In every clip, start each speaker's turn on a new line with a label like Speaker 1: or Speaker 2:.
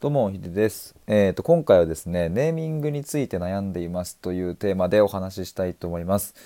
Speaker 1: どうも、ひでです。えっ、ー、と、今回はですね、ネーミングについて悩んでいますというテーマでお話ししたいと思います。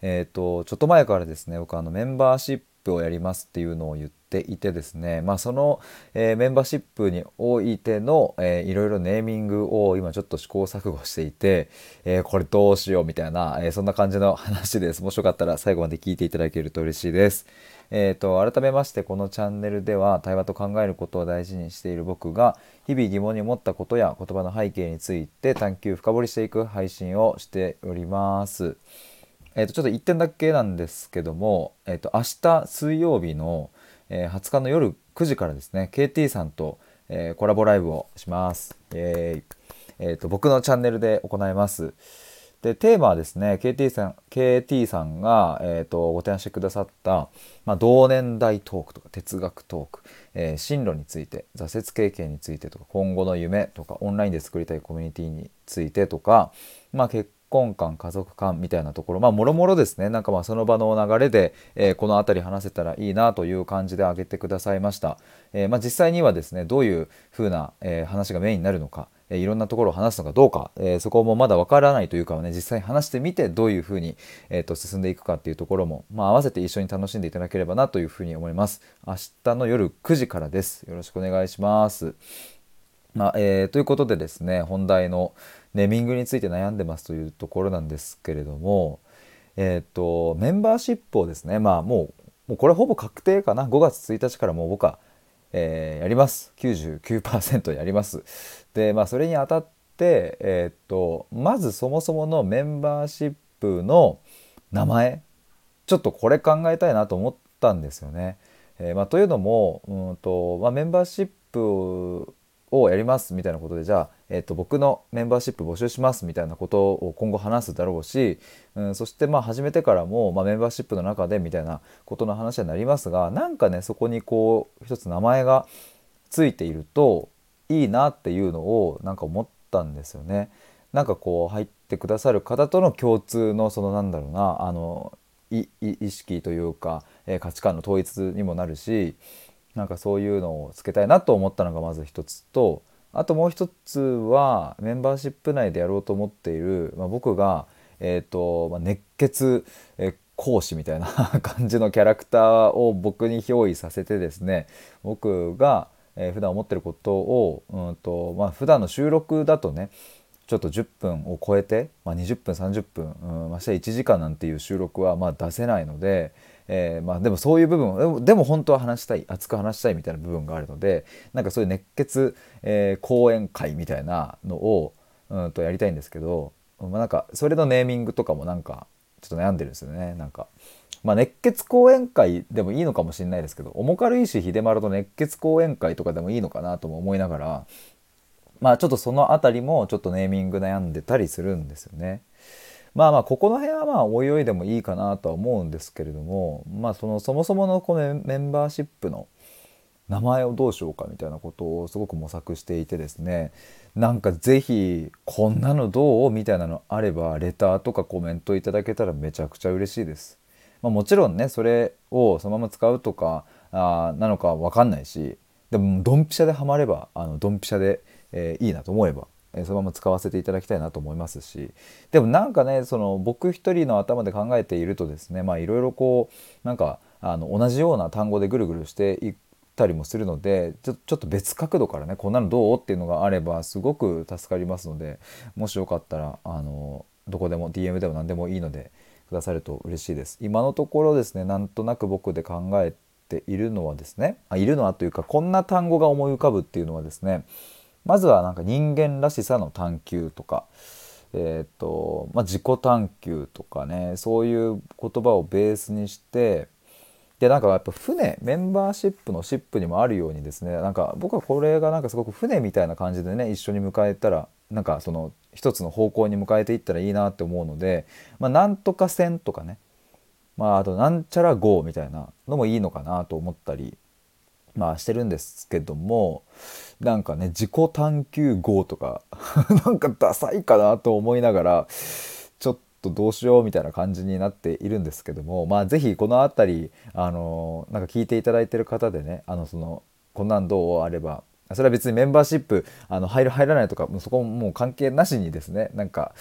Speaker 1: えっ、ー、と、ちょっと前からですね、僕あのメンバーシップをやりますっていうのを言っていてですね、まあその、えー、メンバーシップにおいての、えー、いろいろネーミングを今ちょっと試行錯誤していて、えー、これどうしようみたいな、えそんな感じの話です。もしよかったら最後まで聞いていただけると嬉しいです。えーと、改めましてこのチャンネルでは対話と考えることを大事にしている僕が日々疑問に思ったことや言葉の背景について探求深掘りしていく配信をしております。えーと、ちょっと1点だけなんですけども、えーと、明日水曜日の、えー、20日の夜9時からですね KT さんと、えー、コラボライブをします。えーえーと僕のチャンネルで行います。でテーマはですね KT さん KT さんが、えーと、ご提案してくださった、まあ、同年代トークとか哲学トーク、えー、進路について挫折経験についてとか今後の夢とかオンラインで作りたいコミュニティについてとか、まあ、結婚観家族観みたいなところまあもろもろですね。なんかまあその場の流れで、えー、この辺り話せたらいいなという感じで挙げてくださいました、えー、まあ、実際にはですねどういう風な、えー、話がメインになるのかいろんなところを話すのかどうか、えー、そこもまだわからないというかね実際話してみてどういうふうに、えーと、進んでいくかっていうところも、まあ、合わせて一緒に楽しんでいただければなというふうに思います。明日の夜9時からです。よろしくお願いします。まあ、えー、ということでですね本題のネーミングについて悩んでますというところなんですけれどもえ、ー、とメンバーシップをですねまあもうもうこれほぼ確定かな？5月1日からもう僕はえー、やります。99%やります。でまあそれにあたってえー、とまずそもそものメンバーシップの名前ちょっとこれ考えたいなと思ったんですよね。えー、まあ、というのもうんと、まあ、メンバーシップりますみたいなことでじゃあ、えーと、僕のメンバーシップ募集しますみたいなことを今後話すだろうし、うん、そしてまあ始めてからも、まあ、メンバーシップの中でみたいなことの話になりますがなんかねそこにこう一つ名前がついているといいなっていうのをなんか思ったんですよね。なんかこう入ってくださる方との共通のそのなんだろうなあの意識というか、えー、価値観の統一にもなるしなんかそういうのをつけたいなと思ったのがまず一つとあともう一つはメンバーシップ内でやろうと思っている、まあ、僕が、えーとまあ、熱血、え講師みたいな 感じのキャラクターを僕に憑依させてですね僕が、えー、普段思ってることを、うんとまあ普段の収録だとねちょっと10分を超えて、まあ、20分30分、うん、まして1時間なんていう収録はま出せないので、えー、まあ、でもそういう部分でも本当は話したい熱く話したいみたいな部分があるのでなんかそういう熱血、えー、講演会みたいなのをうんとやりたいんですけど、まあ、なんかそれのネーミングとかもなんかちょっと悩んでるんですよねなんか。まあ、熱血講演会でもいいのかもしれないですけど重軽石秀丸と熱血講演会とかでもいいのかなとも思いながらまあちょっとその辺りもちょっとネーミング悩んでたりするんですよね。まあまあここの辺はまあおいおいでもいいかなとは思うんですけれどもまあそのそもそものこのメンバーシップの名前をどうしようかみたいなことをすごく模索していてですねなんか是非こんなのどうみたいなのあればレターとかコメントいただけたらめちゃくちゃ嬉しいです。まあ、もちろんねそれをそのまま使うとかあなのか分かんないしでもドンピシャでハマればあのドンピシャで、えー、いいなと思えばえそのまま使わせていただきたいなと思いますしでもなんかねその僕一人の頭で考えているとですねまあいろいろこうなんかあの同じような単語でぐるぐるしていったりもするのでちょちょっと別角度からねこんなのどうっていうのがあればすごく助かりますのでもしよかったらあのどこでも DM でも何でもいいのでくださると嬉しいです。今のところですねなんとなく僕で考えているのはですねあいるのはというかこんな単語が思い浮かぶっていうのはですねまずはなんか人間らしさの探求とか、えーとまあ、自己探求とかねそういう言葉をベースにしてでなんかやっぱ船メンバーシップのシップにもあるようにですねなんか僕はこれがなんかすごく船みたいな感じでね一緒に迎えたらなんかその一つの方向に迎えていったらいいなって思うので、まあ、なんとか線とかね、まあ、あとなんちゃら号みたいなのもいいのかなと思ったりまあしてるんですけどもなんかね自己探求号とか なんかダサいかなと思いながらちょっとどうしようみたいな感じになっているんですけどもまあ是非この辺りあのなんか聞いていただいてる方でねあのそのこんなんどうあればそれは別にメンバーシップあの入る入らないとかもうそこももう関係なしにですねなんか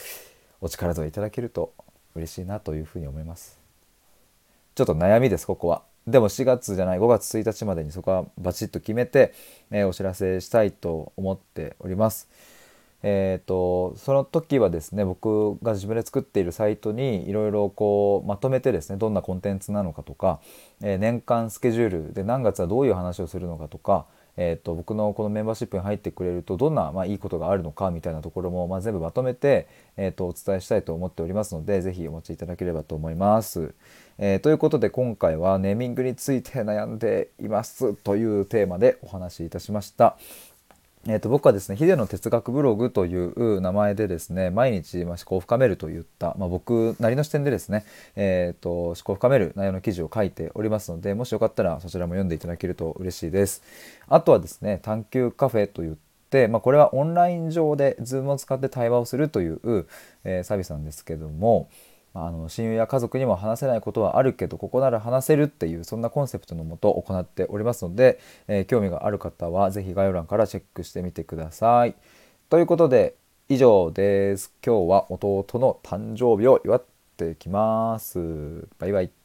Speaker 1: お力添えいただけると嬉しいなというふうに思います。ちょっと悩みですここは。でも4月じゃない5月1日までにそこはバチッと決めて、えー、お知らせしたいと思っております。えーと、その時はですね僕が自分で作っているサイトにいろいろこうまとめてですねどんなコンテンツなのかとか、えー、年間スケジュールで何月はどういう話をするのかとか、えーと、僕のこのメンバーシップに入ってくれるとどんな、まあ、いいことがあるのかみたいなところも、まあ、全部まとめて、えーと、お伝えしたいと思っておりますので是非お持ちいただければと思います。えー、ということで今回はネーミングについて悩んでいますというテーマでお話しいたしました。えー、と僕はですね、ヒデの哲学ブログという名前でですね、毎日、ま思考を深めるといった、まあ、僕なりの視点でですね、えー、と思考を深める内容の記事を書いておりますので、もしよかったらそちらも読んでいただけると嬉しいです。あとはですね、探求カフェといって、まあ、これはオンライン上で Zoom を使って対話をするという、え、サービスなんですけども、あの親友や家族にも話せないことはあるけどここなら話せるっていうそんなコンセプトのもと行っておりますので、えー、興味がある方は是非概要欄からチェックしてみてください。ということで以上です。今日は弟の誕生日を祝ってきます。バイバイ。